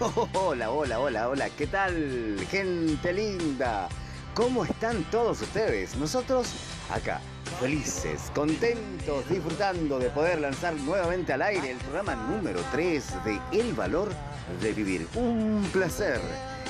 Hola, hola, hola, hola. ¿Qué tal, gente linda? ¿Cómo están todos ustedes? Nosotros acá, felices, contentos, disfrutando de poder lanzar nuevamente al aire el programa número 3 de El Valor de Vivir. Un placer.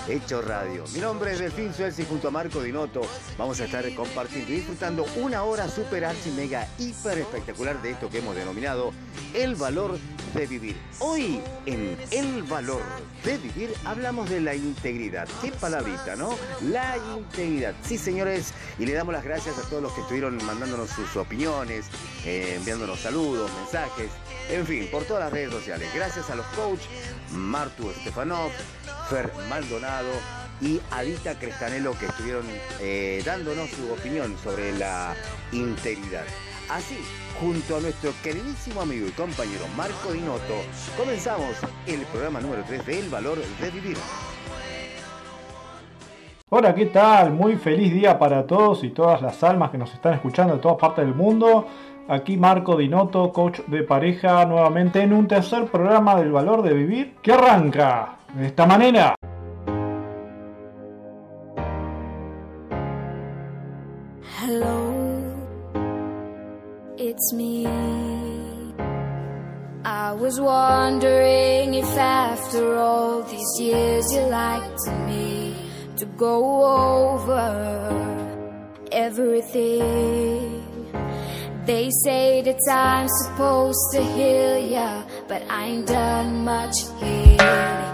Hecho Radio. Mi nombre es Delfín Suelsi junto a Marco Dinotto. Vamos a estar compartiendo y disfrutando una hora super archi mega hiper espectacular de esto que hemos denominado el valor de vivir. Hoy en El valor de vivir hablamos de la integridad. Qué palabrita, ¿no? La integridad. Sí, señores, y le damos las gracias a todos los que estuvieron mandándonos sus opiniones, eh, enviándonos saludos, mensajes, en fin, por todas las redes sociales. Gracias a los coach Martu Stefanov, Fer Maldonado y Adita Crestanelo que estuvieron eh, dándonos su opinión sobre la integridad. Así, junto a nuestro queridísimo amigo y compañero Marco Dinotto, comenzamos el programa número 3 de El Valor de Vivir. Hola, ¿qué tal? Muy feliz día para todos y todas las almas que nos están escuchando de todas partes del mundo. Aquí Marco Dinotto, coach de pareja, nuevamente en un tercer programa del valor de vivir que arranca de esta manera. It's me. I was wondering if after all these years you liked me to go over everything. They say that I'm supposed to heal ya, but I ain't done much healing.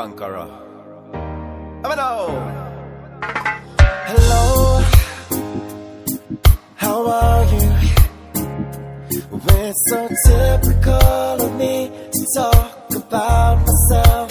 Vámonos. Hello, how are you? It's so typical of me to talk about myself.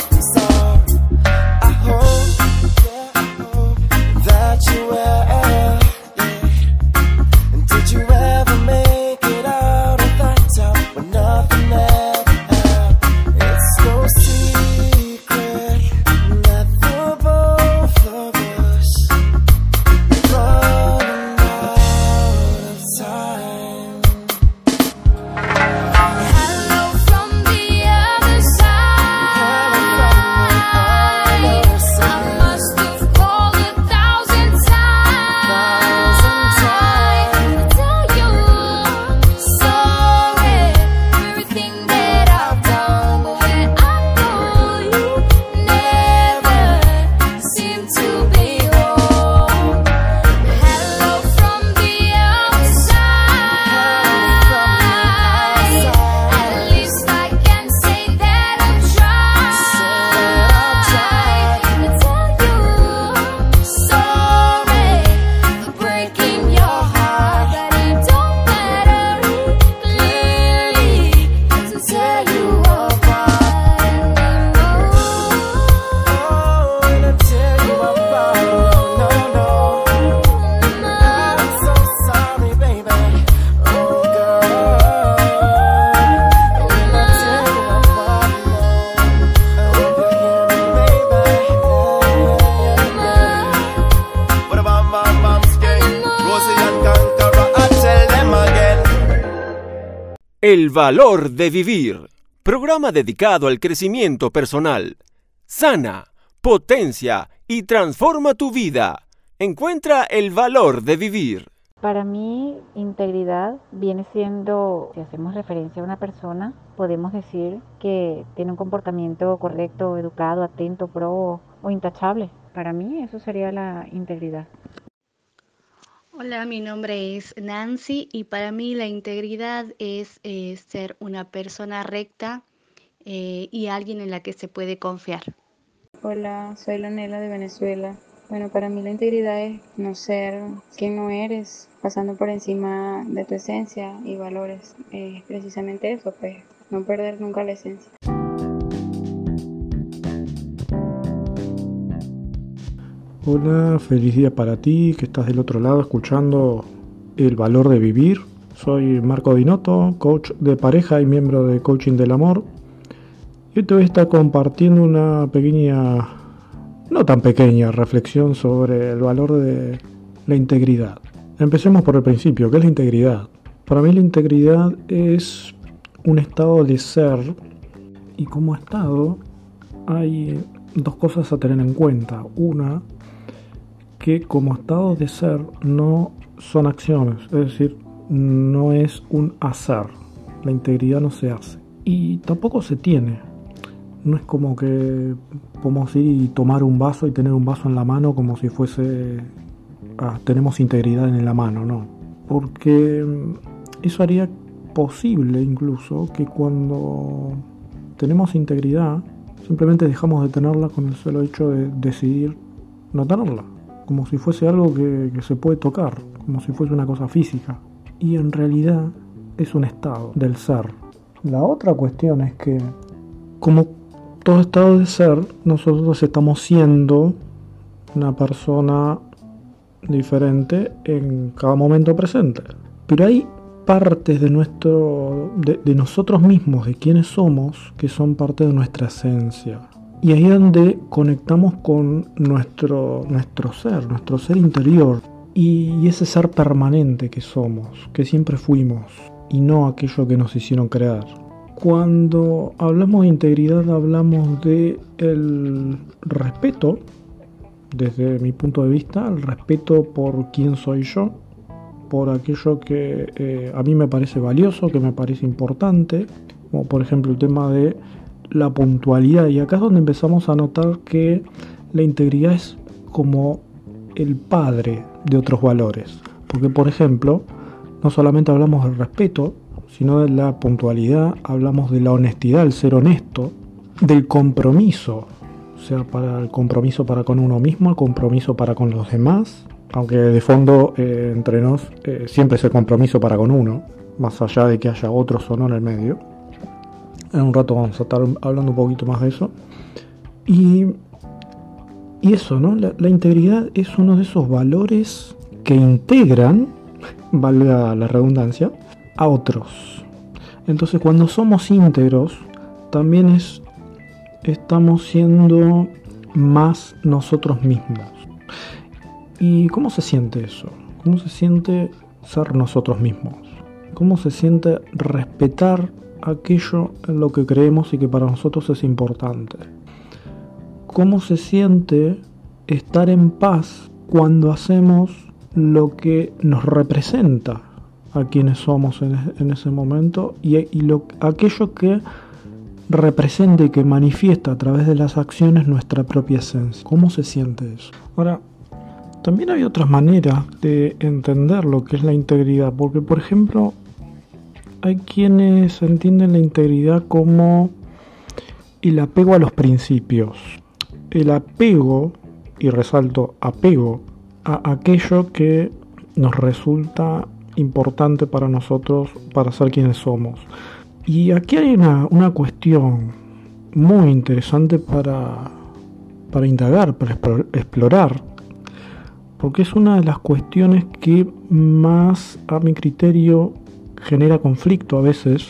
El valor de vivir. Programa dedicado al crecimiento personal. Sana, potencia y transforma tu vida. Encuentra el valor de vivir. Para mí, integridad viene siendo, si hacemos referencia a una persona, podemos decir que tiene un comportamiento correcto, educado, atento, pro o intachable. Para mí eso sería la integridad. Hola, mi nombre es Nancy y para mí la integridad es eh, ser una persona recta eh, y alguien en la que se puede confiar. Hola, soy Lanela de Venezuela. Bueno, para mí la integridad es no ser quien no eres, pasando por encima de tu esencia y valores. Es precisamente eso, pues, no perder nunca la esencia. Hola, feliz día para ti que estás del otro lado escuchando El Valor de Vivir. Soy Marco Dinotto, coach de pareja y miembro de Coaching del Amor. Y te voy a estar compartiendo una pequeña, no tan pequeña, reflexión sobre el valor de la integridad. Empecemos por el principio, ¿qué es la integridad? Para mí la integridad es un estado de ser y como estado hay dos cosas a tener en cuenta. Una, que como estado de ser no son acciones, es decir, no es un hacer. La integridad no se hace y tampoco se tiene. No es como que podemos ir y tomar un vaso y tener un vaso en la mano como si fuese ah, tenemos integridad en la mano, no. Porque eso haría posible incluso que cuando tenemos integridad simplemente dejamos de tenerla con el solo hecho de decidir no tenerla como si fuese algo que, se puede tocar, como si fuese una cosa física. Y en realidad es un estado del ser. La otra cuestión es que, como todo estado de ser, nosotros estamos siendo una persona diferente en cada momento presente. Pero hay partes de nuestro de nosotros mismos, de quienes somos, que son parte de nuestra esencia. Y ahí es donde conectamos con nuestro, nuestro ser, nuestro ser interior y ese ser permanente que somos, que siempre fuimos y no aquello que nos hicieron crear. Cuando hablamos de integridad hablamos de el respeto, desde mi punto de vista, el respeto por quién soy yo, por aquello que eh, a mí me parece valioso, que me parece importante, como por ejemplo el tema de la puntualidad. Y acá es donde empezamos a notar que la integridad es como el padre de otros valores. Porque, por ejemplo, no solamente hablamos del respeto, sino de la puntualidad, hablamos de la honestidad, el ser honesto, del compromiso, o sea, para el compromiso para con uno mismo, el compromiso para con los demás, aunque de fondo eh, entre nos eh, siempre es el compromiso para con uno, más allá de que haya otros o no en el medio. En un rato vamos a estar hablando un poquito más de eso. Y, y eso, ¿no? La, integridad es uno de esos valores que integran, valga la redundancia, a otros. Entonces cuando somos íntegros, también es, estamos siendo más nosotros mismos. ¿Y cómo se siente eso? ¿Cómo se siente ser nosotros mismos? ¿Cómo se siente respetar aquello en lo que creemos y que para nosotros es importante. ¿Cómo se siente estar en paz cuando hacemos lo que nos representa a quienes somos en, ese momento y, y lo, aquello que representa y que manifiesta a través de las acciones nuestra propia esencia? ¿Cómo se siente eso? Ahora, también hay otras maneras de entender lo que es la integridad, porque por ejemplo, hay quienes entienden la integridad como el apego a los principios. El apego, y resalto apego, a aquello que nos resulta importante para nosotros para ser quienes somos. Y aquí hay una, una cuestión muy interesante para, para indagar, para explorar, porque es una de las cuestiones que más a mi criterio genera conflicto a veces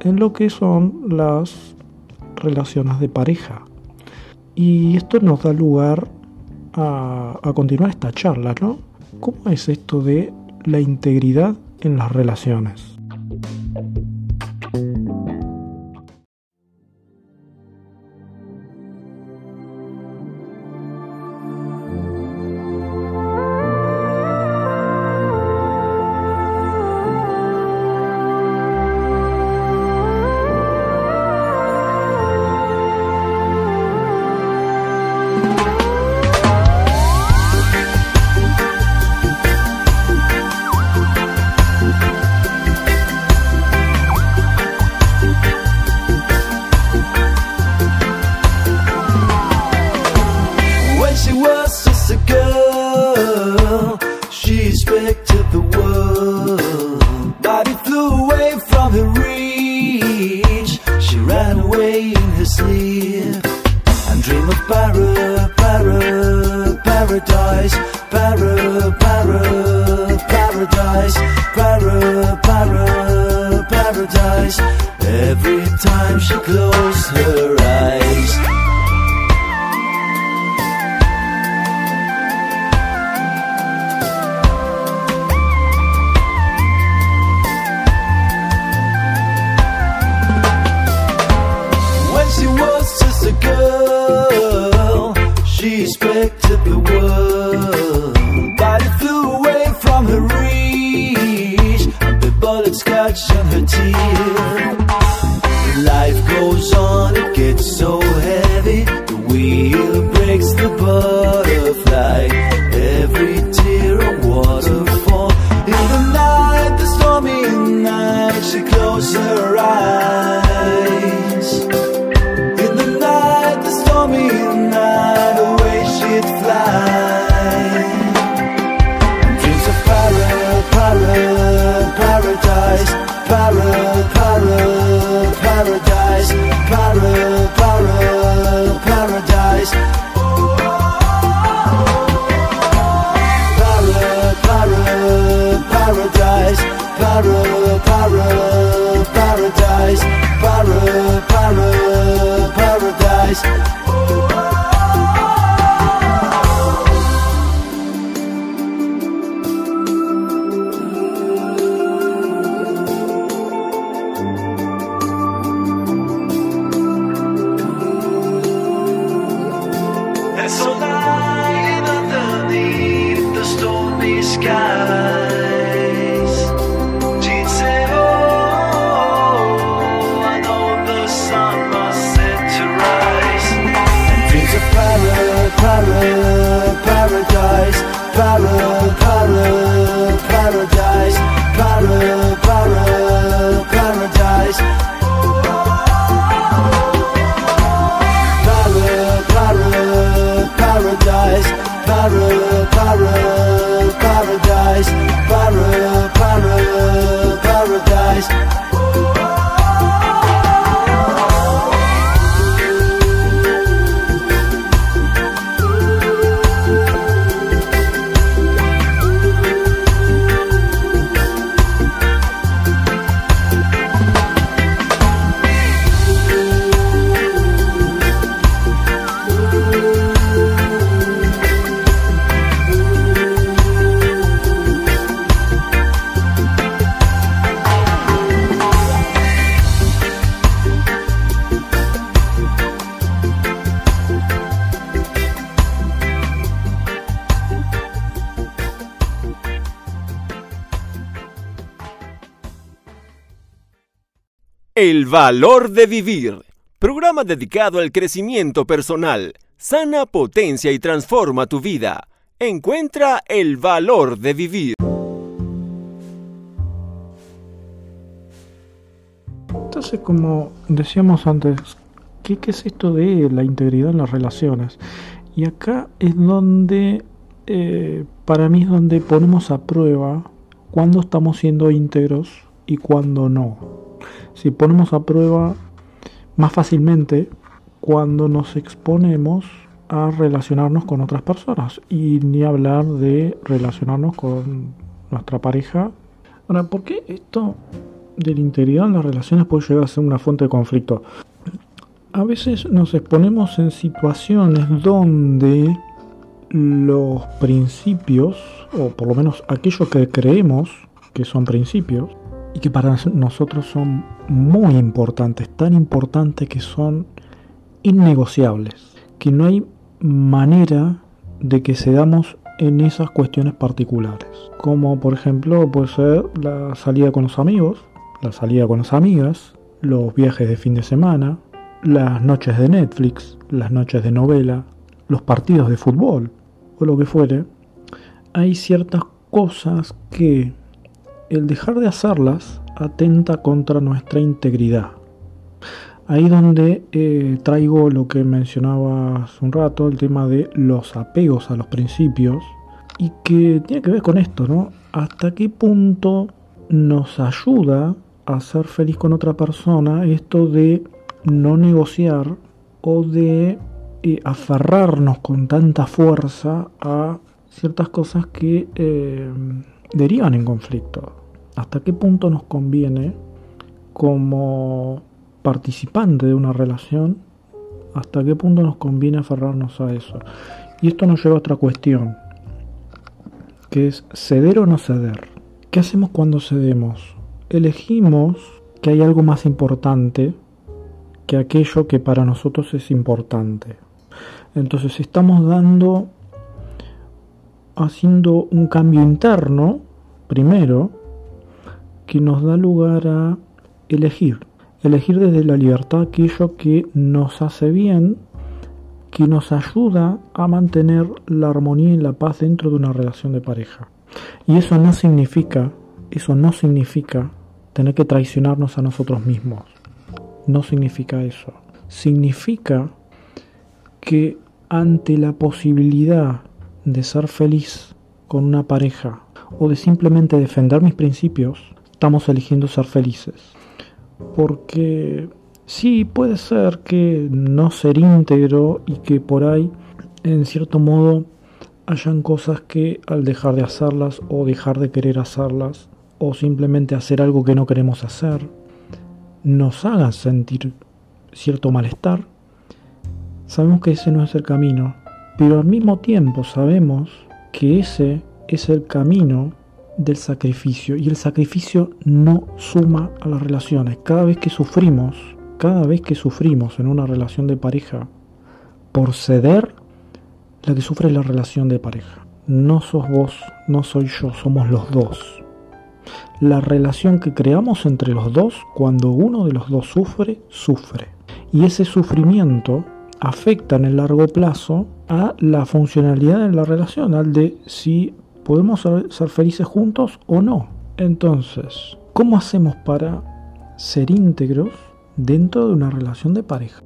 en lo que son las relaciones de pareja. Y esto nos da lugar a, a, continuar esta charla, ¿no? ¿Cómo es esto de la integridad en las relaciones? paradise every time she closed her eyes. Tear. Life goes on, it gets so soldado. Valor de vivir. Programa dedicado al crecimiento personal. Sana, potencia y transforma tu vida. Encuentra el valor de vivir. Entonces, como decíamos antes, ¿qué, es esto de la integridad en las relaciones? Y acá es donde, eh, para mí es donde ponemos a prueba cuándo estamos siendo íntegros y cuándo no. Si ponemos a prueba más fácilmente cuando nos exponemos a relacionarnos con otras personas y ni hablar de relacionarnos con nuestra pareja. Ahora, ¿por qué esto de la integridad en las relaciones puede llegar a ser una fuente de conflicto? A veces nos exponemos en situaciones donde los principios, o por lo menos aquello que creemos que son principios, y que para nosotros son muy importantes, tan importantes que son innegociables, que no hay manera de que cedamos en esas cuestiones particulares, como por ejemplo puede ser la salida con los amigos, la salida con las amigas, los viajes de fin de semana, las noches de Netflix, las noches de novela, los partidos de fútbol o lo que fuere, hay ciertas cosas que el dejar de hacerlas atenta contra nuestra integridad. Ahí donde eh, traigo lo que mencionaba un rato, el tema de los apegos a los principios, y que tiene que ver con esto, ¿no? ¿Hasta qué punto nos ayuda a ser feliz con otra persona esto de no negociar o de eh, aferrarnos con tanta fuerza a ciertas cosas que eh, derivan en conflicto? Hasta qué punto nos conviene como participante de una relación, hasta qué punto nos conviene aferrarnos a eso. Y esto nos lleva a otra cuestión, que es ceder o no ceder. ¿Qué hacemos cuando cedemos? Elegimos que hay algo más importante que aquello que para nosotros es importante. Entonces estamos dando, haciendo un cambio interno, primero, que nos da lugar a elegir. Elegir desde la libertad aquello que nos hace bien, que nos ayuda a mantener la armonía y la paz dentro de una relación de pareja. Y eso no significa, eso no significa tener que traicionarnos a nosotros mismos. No significa eso. Significa que ante la posibilidad de ser feliz con una pareja o de simplemente defender mis principios, estamos eligiendo ser felices. Porque sí puede ser que no ser íntegro y que por ahí, en cierto modo, hayan cosas que al dejar de hacerlas o dejar de querer hacerlas o simplemente hacer algo que no queremos hacer, nos hagan sentir cierto malestar. Sabemos que ese no es el camino, pero al mismo tiempo sabemos que ese es el camino del sacrificio y el sacrificio no suma a las relaciones. Cada vez que sufrimos, cada vez que sufrimos en una relación de pareja por ceder, la que sufre es la relación de pareja. No sos vos, no soy yo, somos los dos. La relación que creamos entre los dos, cuando uno de los dos sufre, sufre. Y ese sufrimiento afecta en el largo plazo a la funcionalidad de la relación, al de si podemos ser, felices juntos o no. Entonces, ¿cómo hacemos para ser íntegros dentro de una relación de pareja?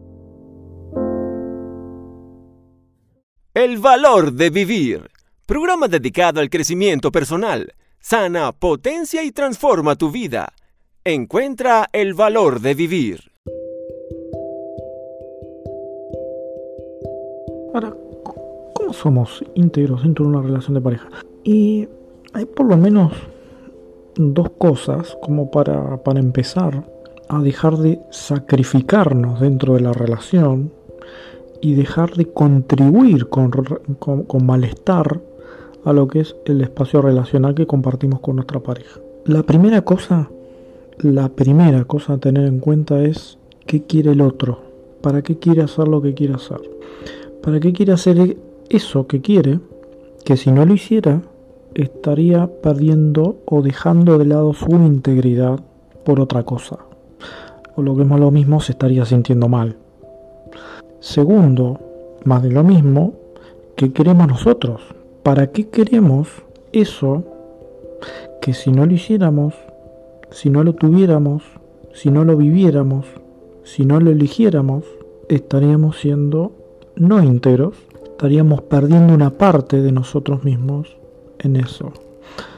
El valor de vivir. Programa dedicado al crecimiento personal. Sana, potencia y transforma tu vida. Encuentra el valor de vivir. Ahora, ¿cómo somos íntegros dentro de una relación de pareja? Y hay por lo menos dos cosas como para, para empezar a dejar de sacrificarnos dentro de la relación y dejar de contribuir con, con, con, malestar a lo que es el espacio relacional que compartimos con nuestra pareja. La primera cosa, la primera cosa a tener en cuenta es qué quiere el otro, para qué quiere hacer lo que quiere hacer, para qué quiere hacer eso que quiere, que si no lo hiciera estaría perdiendo o dejando de lado su integridad por otra cosa. O lo que es lo mismo, se estaría sintiendo mal. Segundo, más de lo mismo, ¿qué queremos nosotros? ¿Para qué queremos eso que si no lo hiciéramos, si no lo tuviéramos, si no lo viviéramos, si no lo eligiéramos, estaríamos siendo no íntegros, estaríamos perdiendo una parte de nosotros mismos eso.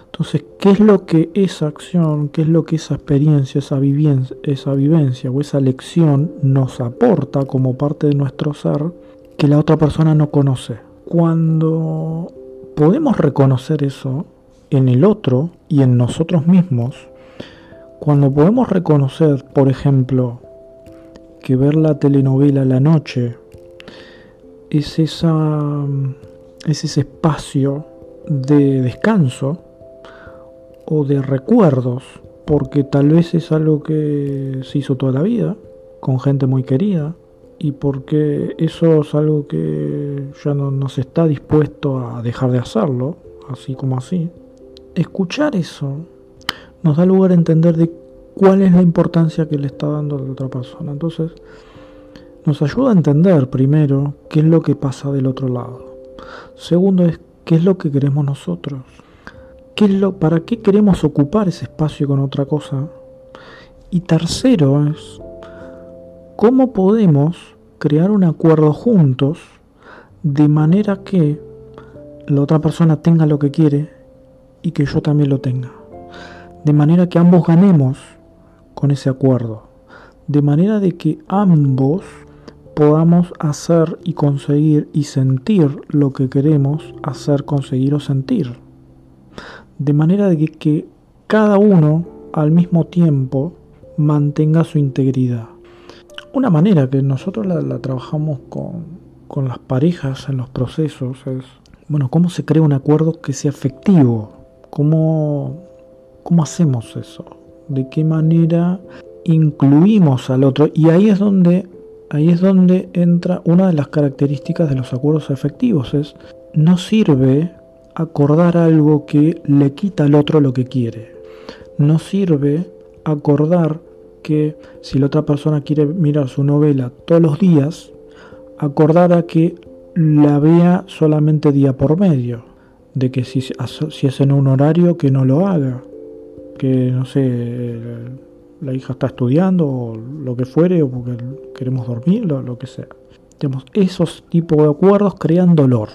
Entonces, ¿qué es lo que esa acción, qué es lo que esa experiencia, esa vivencia, esa vivencia o esa lección nos aporta como parte de nuestro ser que la otra persona no conoce? Cuando podemos reconocer eso en el otro y en nosotros mismos, cuando podemos reconocer, por ejemplo, que ver la telenovela la noche es, esa, es ese espacio de descanso o de recuerdos, porque tal vez es algo que se hizo toda la vida, con gente muy querida, y porque eso es algo que ya no, no se está dispuesto a dejar de hacerlo, así como así. Escuchar eso nos da lugar a entender de cuál es la importancia que le está dando a la otra persona. Entonces, nos ayuda a entender primero qué es lo que pasa del otro lado. Segundo es qué es lo que queremos nosotros. ¿Qué es lo, ¿Para qué queremos ocupar ese espacio con otra cosa? Y tercero es cómo podemos crear un acuerdo juntos de manera que la otra persona tenga lo que quiere y que yo también lo tenga. De manera que ambos ganemos con ese acuerdo. De manera de que ambos podamos hacer y conseguir y sentir lo que queremos hacer, conseguir o sentir de manera de que, cada uno al mismo tiempo mantenga su integridad. Una manera que nosotros la, la trabajamos con, con, las parejas en los procesos es, bueno, cómo se crea un acuerdo que sea efectivo, cómo, cómo hacemos eso, de qué manera incluimos al otro. Y ahí es donde ahí es donde entra una de las características de los acuerdos efectivos, es no sirve acordar algo que le quita al otro lo que quiere. No sirve acordar que si la otra persona quiere mirar su novela todos los días, acordar a que la vea solamente día por medio. De que si, si es en un horario que no lo haga. Que no sé, la hija está estudiando o lo que fuere, o porque queremos dormir, lo, lo que sea. Digamos, esos tipos de acuerdos crean dolor.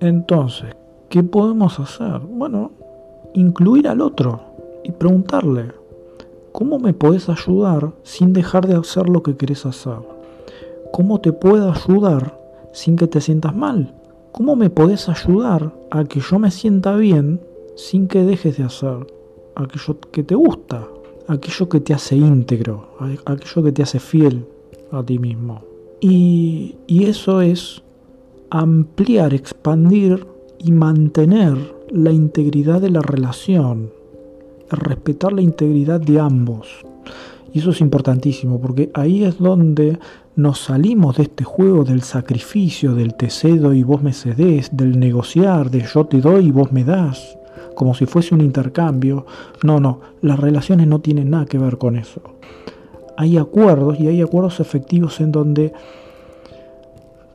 Entonces, ¿qué podemos hacer? Bueno, incluir al otro y preguntarle, ¿cómo me podés ayudar sin dejar de hacer lo que querés hacer? ¿Cómo te puedo ayudar sin que te sientas mal? ¿Cómo me podés ayudar a que yo me sienta bien sin que dejes de hacer aquello que te gusta, aquello que te hace íntegro, aquello que te hace fiel a ti mismo? Y, eso es ampliar, expandir y mantener la integridad de la relación, respetar la integridad de ambos. Y eso es importantísimo porque ahí es donde nos salimos de este juego del sacrificio, del te cedo y vos me cedés, del negociar, de yo te doy y vos me das, como si fuese un intercambio. No, no, las relaciones no tienen nada que ver con eso. Hay acuerdos y hay acuerdos efectivos en donde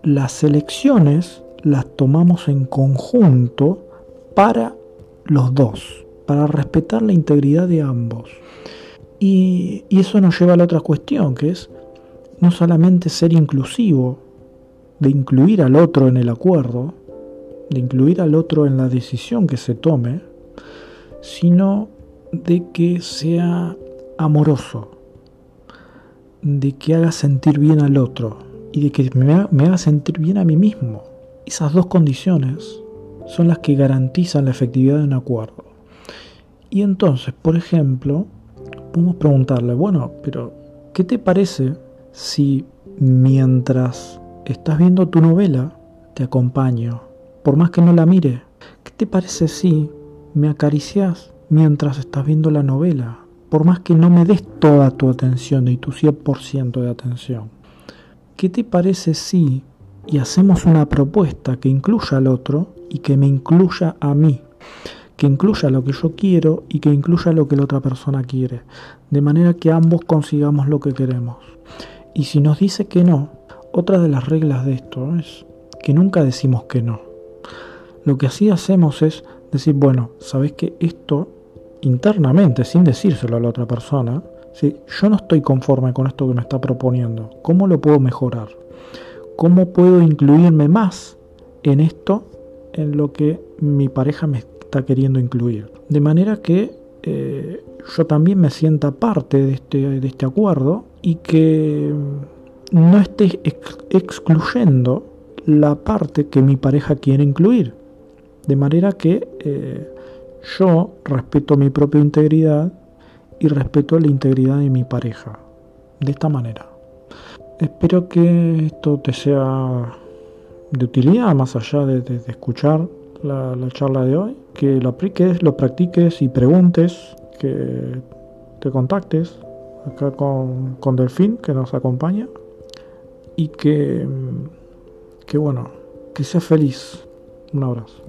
las elecciones las tomamos en conjunto para los dos, para respetar la integridad de ambos. Y, eso nos lleva a la otra cuestión, que es no solamente ser inclusivo, de incluir al otro en el acuerdo, de incluir al otro en la decisión que se tome, sino de que sea amoroso, de que haga sentir bien al otro y de que me haga, sentir bien a mí mismo. Esas dos condiciones son las que garantizan la efectividad de un acuerdo. Y entonces, por ejemplo, podemos preguntarle, bueno, pero ¿qué te parece si mientras estás viendo tu novela te acompaño? Por más que no la mire, ¿qué te parece si me acaricias mientras estás viendo la novela? Por más que no me des toda tu atención y tu 100% de atención. ¿Qué te parece si y hacemos una propuesta que incluya al otro y que me incluya a mí, que incluya lo que yo quiero y que incluya lo que la otra persona quiere, de manera que ambos consigamos lo que queremos. Y si nos dice que no, otra de las reglas de esto es que nunca decimos que no. Lo que así hacemos es decir, bueno, sabes que esto internamente, sin decírselo a la otra persona, si yo no estoy conforme con esto que me está proponiendo, ¿cómo lo puedo mejorar? ¿Cómo puedo incluirme más en esto, en lo que mi pareja me está queriendo incluir? De manera que eh, yo también me sienta parte de este, este acuerdo y que no esté ex excluyendo la parte que mi pareja quiere incluir. De manera que eh, yo respeto mi propia integridad y respeto la integridad de mi pareja. De esta manera. Espero que esto te sea de utilidad, más allá de, escuchar la, la, charla de hoy. Que lo apliques, lo practiques y preguntes, que te contactes acá con, con Delfín, que nos acompaña. Y que, que bueno, que seas feliz. Un abrazo.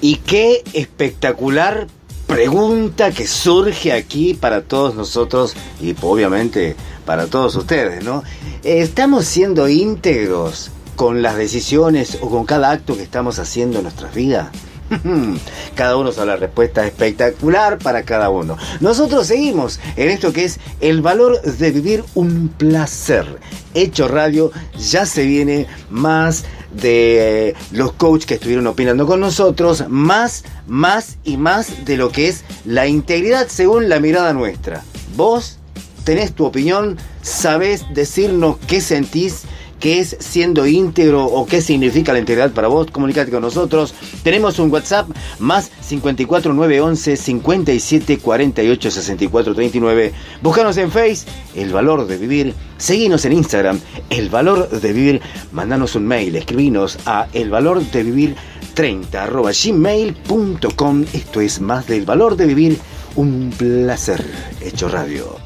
Y qué espectacular pregunta que surge aquí para todos nosotros y obviamente para todos ustedes, ¿no? ¿Estamos siendo íntegros con las decisiones o con cada acto que estamos haciendo en nuestras vidas? Cada uno sabe la respuesta espectacular para cada uno. Nosotros seguimos en esto que es el valor de vivir un placer. Hecho Radio ya se viene más de los coaches que estuvieron opinando con nosotros, más, más y más de lo que es la integridad según la mirada nuestra. Vos tenés tu opinión, sabés decirnos qué sentís qué es siendo íntegro o qué significa la integridad para vos, comunícate con nosotros. Tenemos un WhatsApp más 54911 57 48 64 39. Búscanos en Face, El Valor de Vivir. Seguinos en Instagram, El Valor de Vivir. Mandanos un mail, escribinos a El Valor de Vivir 30 arroba gmail.com. Esto es más del valor de vivir. Un placer hecho radio.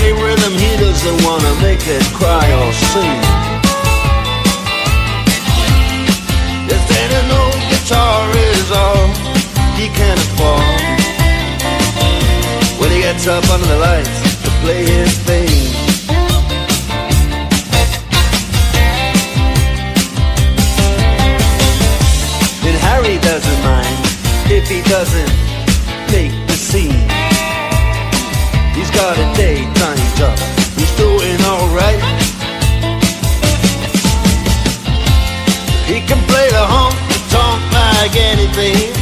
But rhythm, he doesn't wanna make it cry or sing. If then an old guitar is all he can afford. When he gets up under the lights to play his thing. Then Harry doesn't mind if he doesn't make the scene. He's got a daytime honky tonk like anything.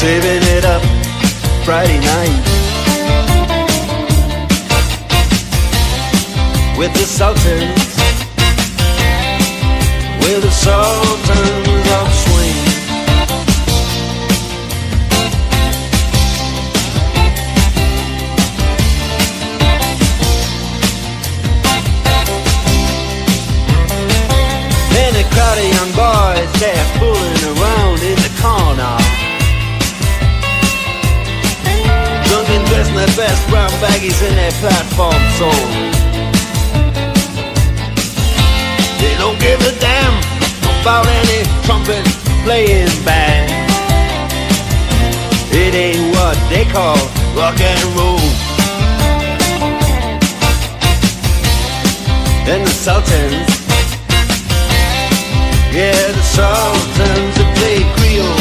Saving it up Friday night with the Sultans, with the Sultans of Swing. Crowd of young boys, they're fooling around in the corner. Drunken dressed in their best brown baggies in their platform soles. They don't give a damn about any trumpet playing band. It ain't what they call rock and roll. And the Sultans yeah, the Sultans that play Creole.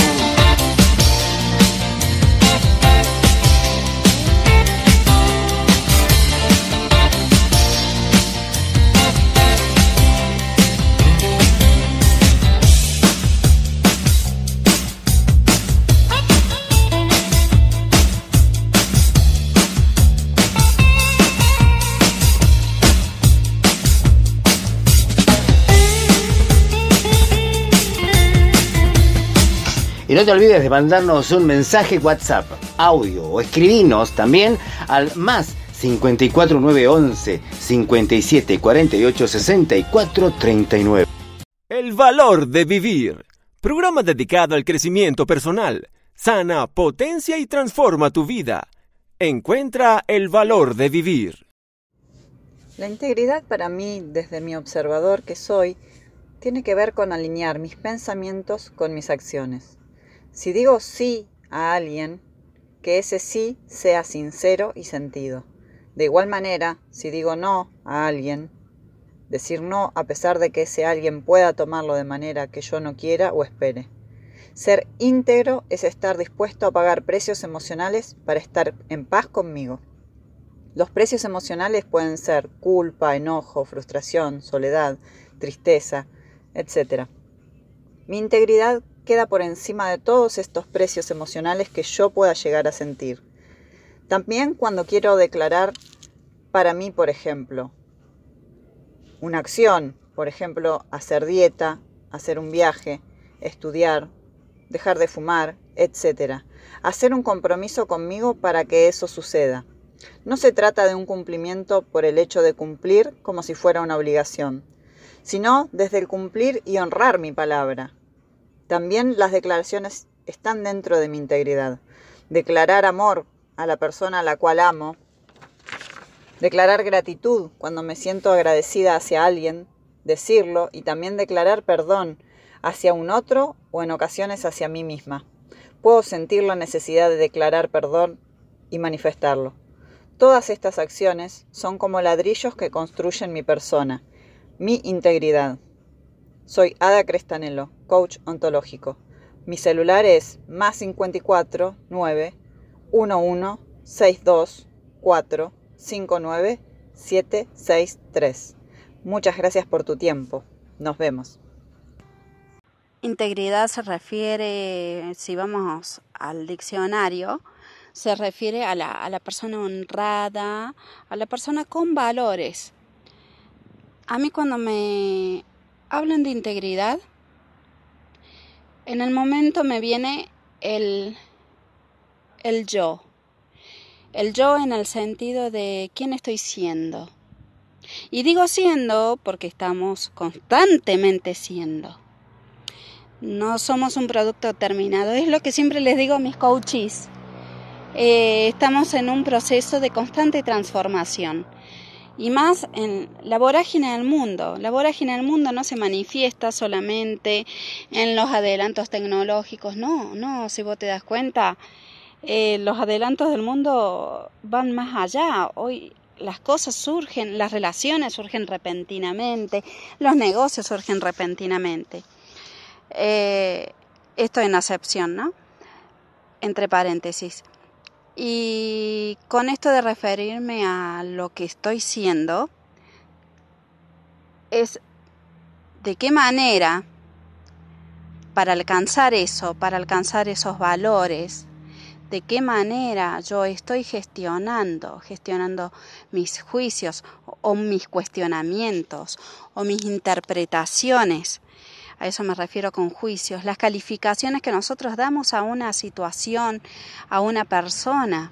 Y no te olvides de mandarnos un mensaje WhatsApp, audio o escribinos también al más 54911 57 48 64 39. El valor de vivir. Programa dedicado al crecimiento personal. Sana, potencia y transforma tu vida. Encuentra el valor de vivir. La integridad para mí, desde mi observador que soy, tiene que ver con alinear mis pensamientos con mis acciones. Si digo sí a alguien, que ese sí sea sincero y sentido. De igual manera, si digo no a alguien, decir no a pesar de que ese alguien pueda tomarlo de manera que yo no quiera o espere. Ser íntegro es estar dispuesto a pagar precios emocionales para estar en paz conmigo. Los precios emocionales pueden ser culpa, enojo, frustración, soledad, tristeza, etc. Mi integridad queda por encima de todos estos precios emocionales que yo pueda llegar a sentir. También cuando quiero declarar para mí, por ejemplo, una acción, por ejemplo, hacer dieta, hacer un viaje, estudiar, dejar de fumar, etc. Hacer un compromiso conmigo para que eso suceda. No se trata de un cumplimiento por el hecho de cumplir como si fuera una obligación, sino desde el cumplir y honrar mi palabra. También las declaraciones están dentro de mi integridad. Declarar amor a la persona a la cual amo. Declarar gratitud cuando me siento agradecida hacia alguien. Decirlo y también declarar perdón hacia un otro o en ocasiones hacia mí misma. Puedo sentir la necesidad de declarar perdón y manifestarlo. Todas estas acciones son como ladrillos que construyen mi persona, mi integridad. Soy Ada Crestanelo, coach ontológico. Mi celular es más 54 9 11 62 4 59 763. Muchas gracias por tu tiempo. Nos vemos. Integridad se refiere, si vamos al diccionario, se refiere a la, a la persona honrada, a la persona con valores. A mí cuando me hablan de integridad, en el momento me viene el, el yo. El yo en el sentido de quién estoy siendo. Y digo siendo porque estamos constantemente siendo. No somos un producto terminado. Es lo que siempre les digo a mis coaches. Eh, estamos en un proceso de constante transformación. Y más en la vorágine del mundo. La vorágine del mundo no se manifiesta solamente en los adelantos tecnológicos. No, no, si vos te das cuenta, eh, los adelantos del mundo van más allá. Hoy las cosas surgen, las relaciones surgen repentinamente, los negocios surgen repentinamente. Eh, esto en acepción, ¿no? Entre paréntesis. Y con esto de referirme a lo que estoy siendo, es de qué manera, para alcanzar eso, para alcanzar esos valores, de qué manera yo estoy gestionando, gestionando mis juicios o mis cuestionamientos o mis interpretaciones a eso me refiero con juicios, las calificaciones que nosotros damos a una situación, a una persona.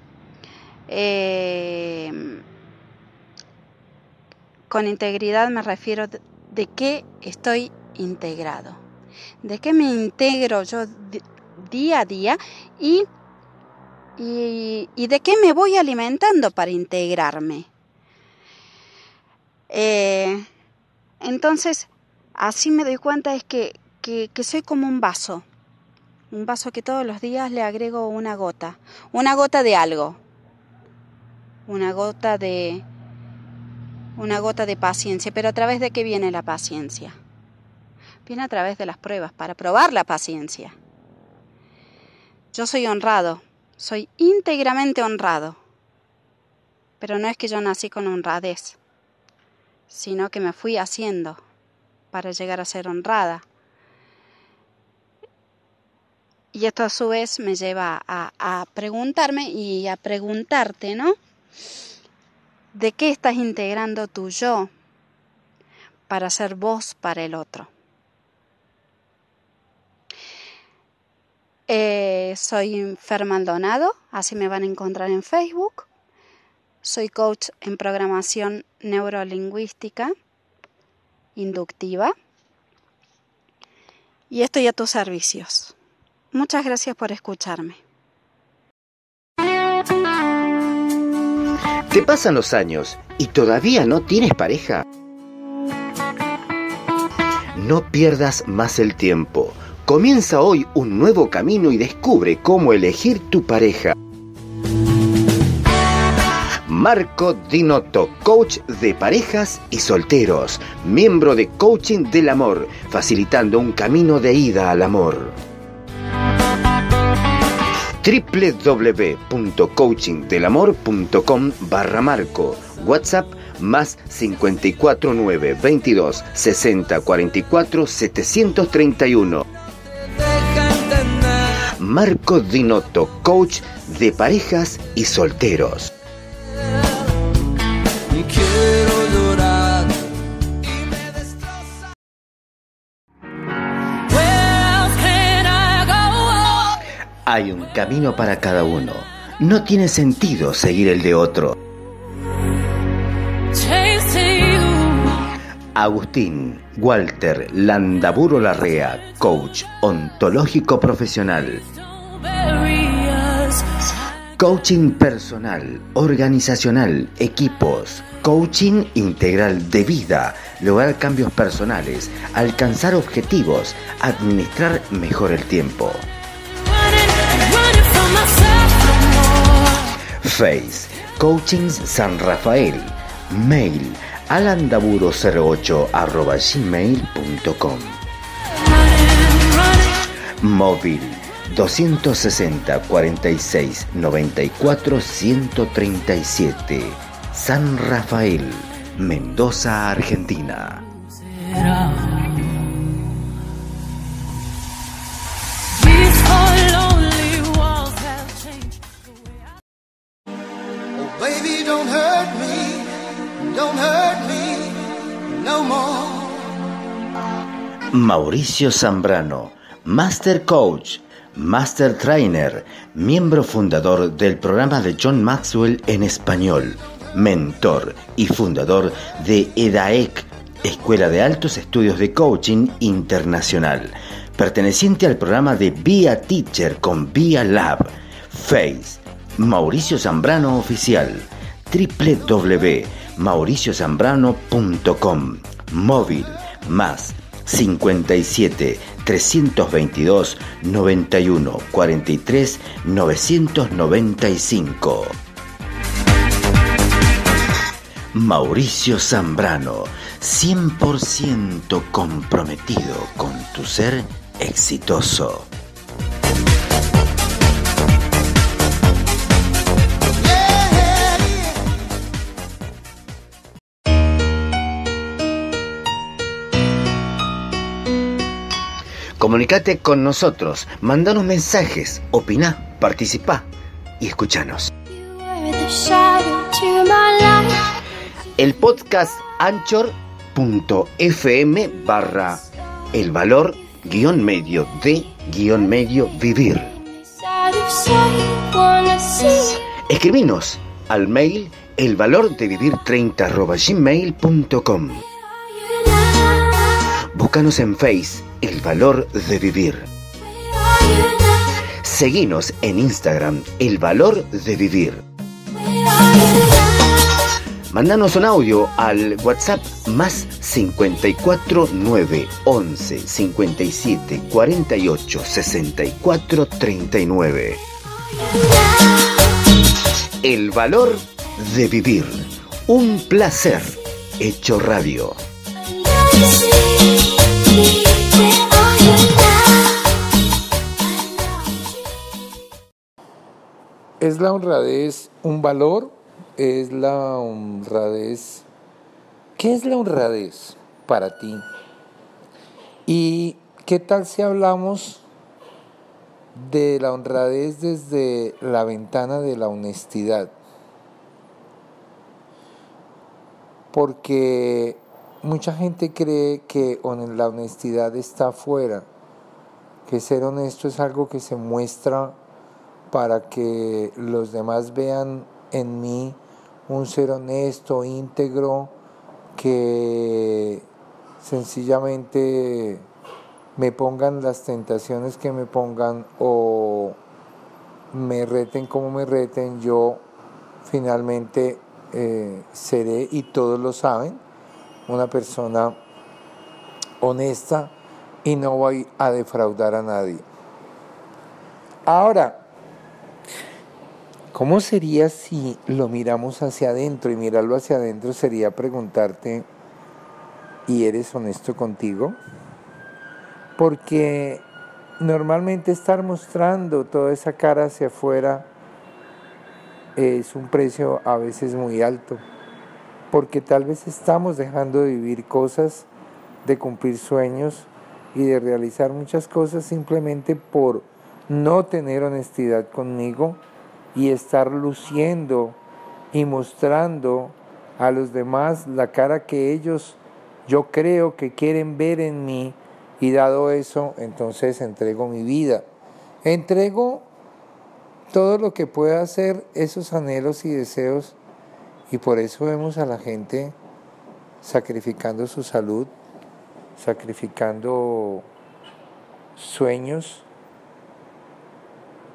Eh, con integridad me refiero de, qué estoy integrado, de qué me integro yo día a día y, y, de qué me voy alimentando para integrarme. Eh, entonces, así me doy cuenta es que, que, soy como un vaso, un vaso que todos los días le agrego una gota, una gota de algo, una gota de una gota de paciencia, pero a través de qué viene la paciencia? Viene a través de las pruebas, para probar la paciencia. Yo soy honrado, soy íntegramente honrado, pero no es que yo nací con honradez, sino que me fui haciendo para llegar a ser honrada. Y esto a su vez me lleva a, preguntarme y a preguntarte, ¿no? ¿De qué estás integrando tu yo para ser voz para el otro? Eh, soy Fer Maldonado, así me van a encontrar en Facebook. Soy coach en programación neurolingüística inductiva. Y estoy a tus servicios. Muchas gracias por escucharme. ¿Te pasan los años y todavía no tienes pareja? No pierdas más el tiempo. Comienza hoy un nuevo camino y descubre cómo elegir tu pareja. Marco Dinotto, coach de parejas y solteros, miembro de Coaching del Amor, facilitando un camino de ida al amor www.coachingdelamor.com barra Marco. WhatsApp más 549 22 60 44 731. Marco Dinotto, coach de parejas y solteros. Hay un camino para cada uno. No tiene sentido seguir el de otro. Agustín Walter Landaburo Larrea, coach ontológico profesional. Coaching personal, organizacional, equipos, coaching integral de vida, lograr cambios personales, alcanzar objetivos, administrar mejor el tiempo. Face, Coachings San Rafael, mail. alandaburo08 arroba gmail.com Móvil. 260 46 94 137 San Rafael, Mendoza, Argentina. Mauricio Zambrano, Master Coach, Master Trainer, miembro fundador del programa de John Maxwell en español, mentor y fundador de EDAEC, Escuela de Altos Estudios de Coaching Internacional, perteneciente al programa de Via Teacher con Via Lab, Face, Mauricio Zambrano Oficial, www.mauriciozambrano.com, móvil, más 57 322 91 43 995. Mauricio Zambrano, 100% comprometido con tu ser exitoso. Comunicate con nosotros, mandanos mensajes, opina, participa y escuchanos. El podcast anchor.fm barra el valor guion medio de guion medio vivir. Escribinos al mail el valor de vivir 30 arroba gmail.com. Búscanos en Face El Valor de Vivir. Seguinos en Instagram El Valor de Vivir. Mandanos un audio al WhatsApp más 54 9 11 57 48 64 39. El valor de vivir. Un placer hecho radio. ¿Es la honradez un valor? ¿Es la honradez... ¿Qué es la honradez para ti? ¿Y qué tal si hablamos de la honradez desde la ventana de la honestidad? Porque mucha gente cree que la honestidad está afuera, que ser honesto es algo que se muestra para que los demás vean en mí un ser honesto, íntegro, que sencillamente me pongan las tentaciones que me pongan o me reten como me reten, yo finalmente eh, seré, y todos lo saben, una persona honesta y no voy a defraudar a nadie. Ahora, ¿cómo sería si lo miramos hacia adentro? Y mirarlo hacia adentro sería preguntarte, ¿y eres honesto contigo? Porque normalmente estar mostrando toda esa cara hacia afuera es un precio a veces muy alto, porque tal vez estamos dejando de vivir cosas, de cumplir sueños y de realizar muchas cosas simplemente por no tener honestidad conmigo y estar luciendo y mostrando a los demás la cara que ellos yo creo que quieren ver en mí y dado eso, entonces entrego mi vida. Entrego todo lo que pueda hacer esos anhelos y deseos y por eso vemos a la gente sacrificando su salud, sacrificando sueños,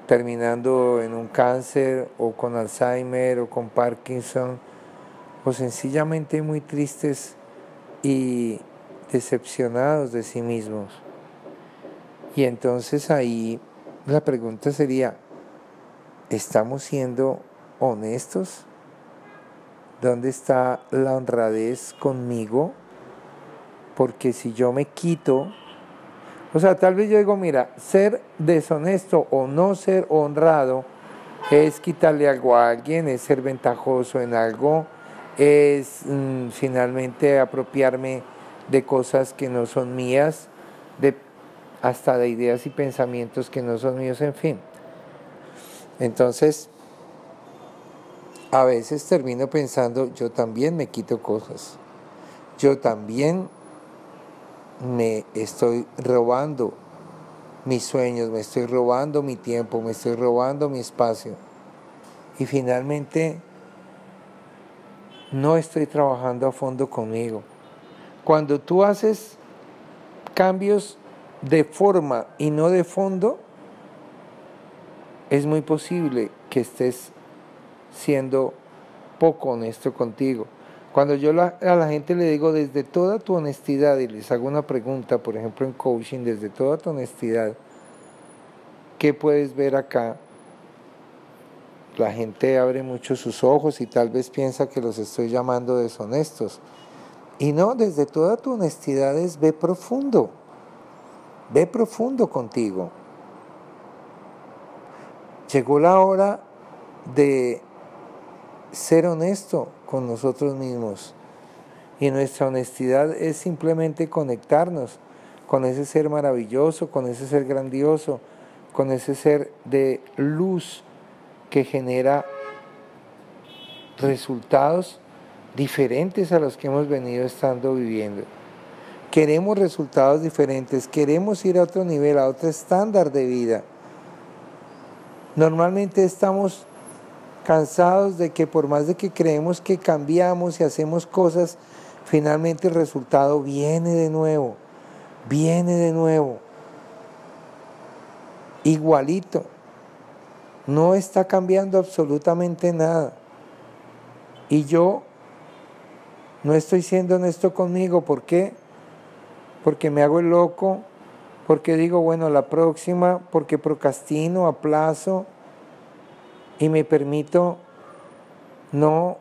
terminando en un cáncer o con Alzheimer o con Parkinson o sencillamente muy tristes y decepcionados de sí mismos. Y entonces ahí la pregunta sería, ¿estamos siendo honestos? ¿Dónde está la honradez conmigo? Porque si yo me quito, o sea, tal vez yo digo, mira, ser deshonesto o no ser honrado es quitarle algo a alguien, es ser ventajoso en algo, es mm, finalmente apropiarme de cosas que no son mías, de, hasta de ideas y pensamientos que no son míos, en fin. Entonces, a veces termino pensando, yo también me quito cosas, yo también me estoy robando mis sueños, me estoy robando mi tiempo, me estoy robando mi espacio. Y finalmente no estoy trabajando a fondo conmigo. Cuando tú haces cambios de forma y no de fondo, es muy posible que estés siendo poco honesto contigo. Cuando yo a la gente le digo desde toda tu honestidad y les hago una pregunta, por ejemplo en coaching, desde toda tu honestidad, ¿qué puedes ver acá? La gente abre mucho sus ojos y tal vez piensa que los estoy llamando deshonestos. Y no, desde toda tu honestidad es ve profundo, ve profundo contigo. Llegó la hora de ser honesto con nosotros mismos. Y nuestra honestidad es simplemente conectarnos con ese ser maravilloso, con ese ser grandioso, con ese ser de luz que genera resultados diferentes a los que hemos venido estando viviendo. Queremos resultados diferentes, queremos ir a otro nivel, a otro estándar de vida. Normalmente estamos cansados de que por más de que creemos que cambiamos y hacemos cosas, finalmente el resultado viene de nuevo, viene de nuevo, igualito. No está cambiando absolutamente nada. Y yo no estoy siendo honesto conmigo. ¿Por qué? Porque me hago el loco, porque digo, bueno, la próxima, porque procrastino, aplazo y me permito no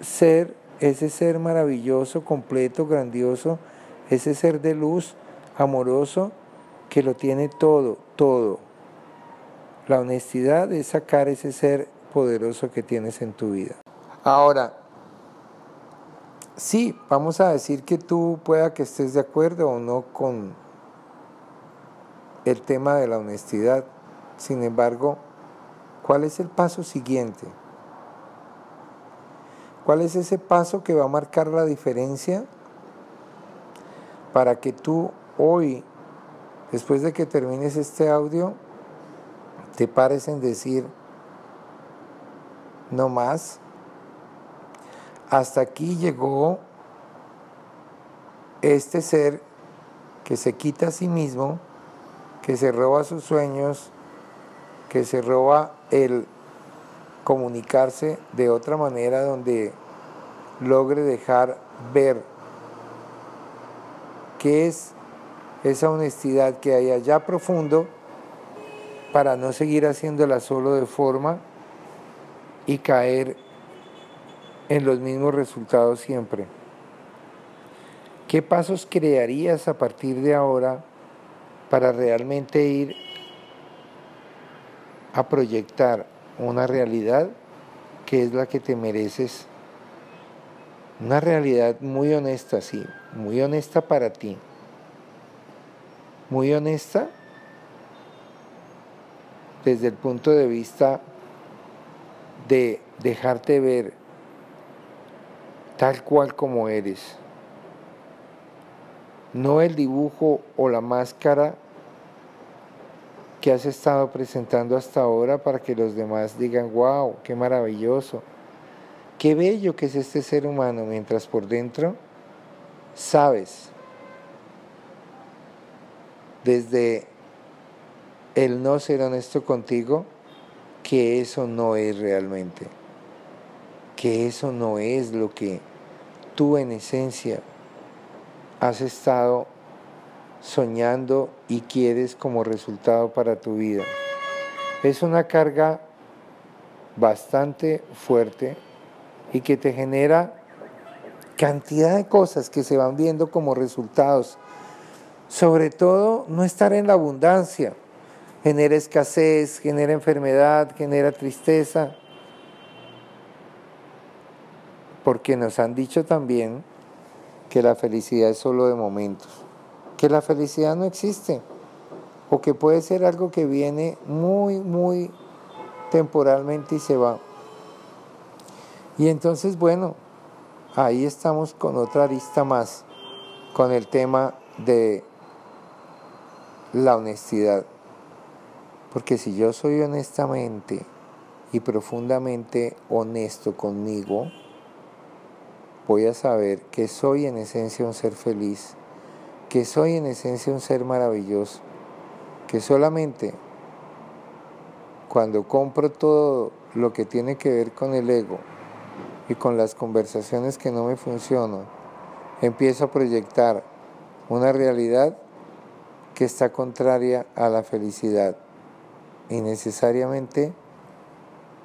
ser ese ser maravilloso, completo, grandioso, ese ser de luz, amoroso, que lo tiene todo, todo. La honestidad es sacar ese ser poderoso que tienes en tu vida. Ahora, sí, vamos a decir que tú pueda que estés de acuerdo o no con el tema de la honestidad. Sin embargo, ¿cuál es el paso siguiente? ¿Cuál es ese paso que va a marcar la diferencia para que tú hoy, después de que termines este audio, te pares en decir, no más, hasta aquí llegó este ser que se quita a sí mismo, que se roba sus sueños, que se roba el comunicarse de otra manera donde logre dejar ver qué es esa honestidad que hay allá profundo para no seguir haciéndola solo de forma y caer en los mismos resultados siempre. ¿Qué pasos crearías a partir de ahora para realmente ir a proyectar una realidad que es la que te mereces. Una realidad muy honesta, sí, muy honesta para ti. Muy honesta desde el punto de vista de dejarte ver tal cual como eres. No el dibujo o la máscara que has estado presentando hasta ahora para que los demás digan, wow, qué maravilloso, qué bello que es este ser humano, mientras por dentro sabes desde el no ser honesto contigo que eso no es realmente, que eso no es lo que tú en esencia has estado soñando y quieres como resultado para tu vida. Es una carga bastante fuerte y que te genera cantidad de cosas que se van viendo como resultados. Sobre todo no estar en la abundancia. Genera escasez, genera enfermedad, genera tristeza. Porque nos han dicho también que la felicidad es solo de momentos que la felicidad no existe o que puede ser algo que viene muy, muy temporalmente y se va. Y entonces, bueno, ahí estamos con otra arista más, con el tema de la honestidad. Porque si yo soy honestamente y profundamente honesto conmigo, voy a saber que soy en esencia un ser feliz que soy en esencia un ser maravilloso, que solamente cuando compro todo lo que tiene que ver con el ego y con las conversaciones que no me funcionan, empiezo a proyectar una realidad que está contraria a la felicidad y necesariamente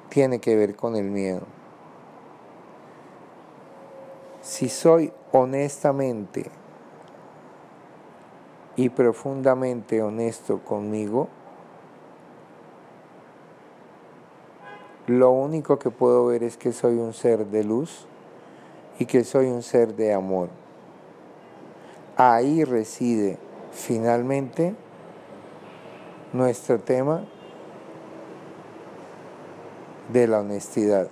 tiene que ver con el miedo. Si soy honestamente y profundamente honesto conmigo, lo único que puedo ver es que soy un ser de luz y que soy un ser de amor. Ahí reside finalmente nuestro tema de la honestidad.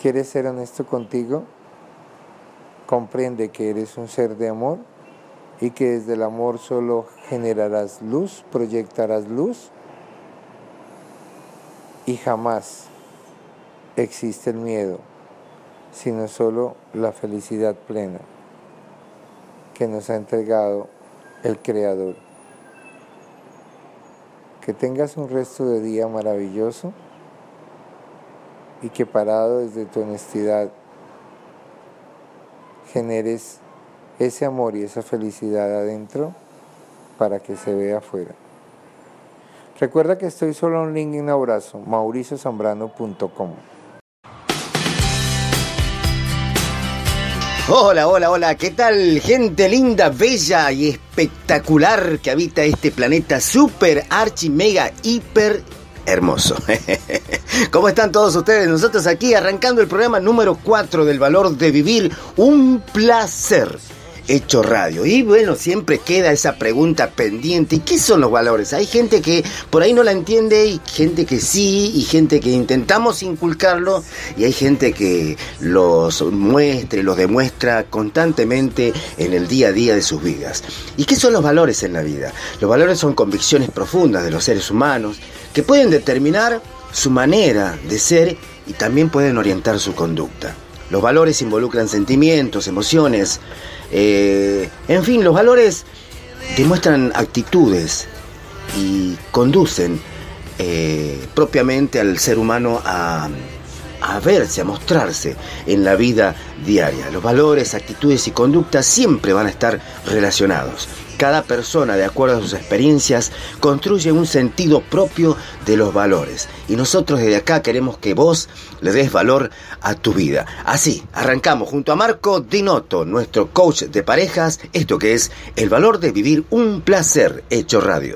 ¿Quieres ser honesto contigo? Comprende que eres un ser de amor y que desde el amor solo generarás luz, proyectarás luz y jamás existe el miedo, sino solo la felicidad plena que nos ha entregado el Creador. Que tengas un resto de día maravilloso y que parado desde tu honestidad generes ese amor y esa felicidad adentro para que se vea afuera. Recuerda que estoy solo un link y un abrazo, mauriciozambrano.com. Hola, hola, hola, ¿qué tal? Gente linda, bella y espectacular que habita este planeta super, archi, mega, hiper hermoso. ¿Cómo están todos ustedes? Nosotros aquí arrancando el programa número 4 del valor de vivir. Un placer hecho radio. Y bueno, siempre queda esa pregunta pendiente. ¿Y qué son los valores? Hay gente que por ahí no la entiende y gente que sí, y gente que intentamos inculcarlo y hay gente que los muestra y los demuestra constantemente en el día a día de sus vidas. ¿Y qué son los valores en la vida? Los valores son convicciones profundas de los seres humanos que pueden determinar su manera de ser y también pueden orientar su conducta. Los valores involucran sentimientos, emociones, eh, en fin, los valores demuestran actitudes y conducen eh, propiamente al ser humano a, a verse, a mostrarse en la vida diaria. Los valores, actitudes y conductas siempre van a estar relacionados. Cada persona, de acuerdo a sus experiencias, construye un sentido propio de los valores. Y nosotros desde acá queremos que vos le des valor a tu vida. Así, arrancamos junto a Marco Dinotto, nuestro coach de parejas, esto que es el valor de vivir un placer hecho radio.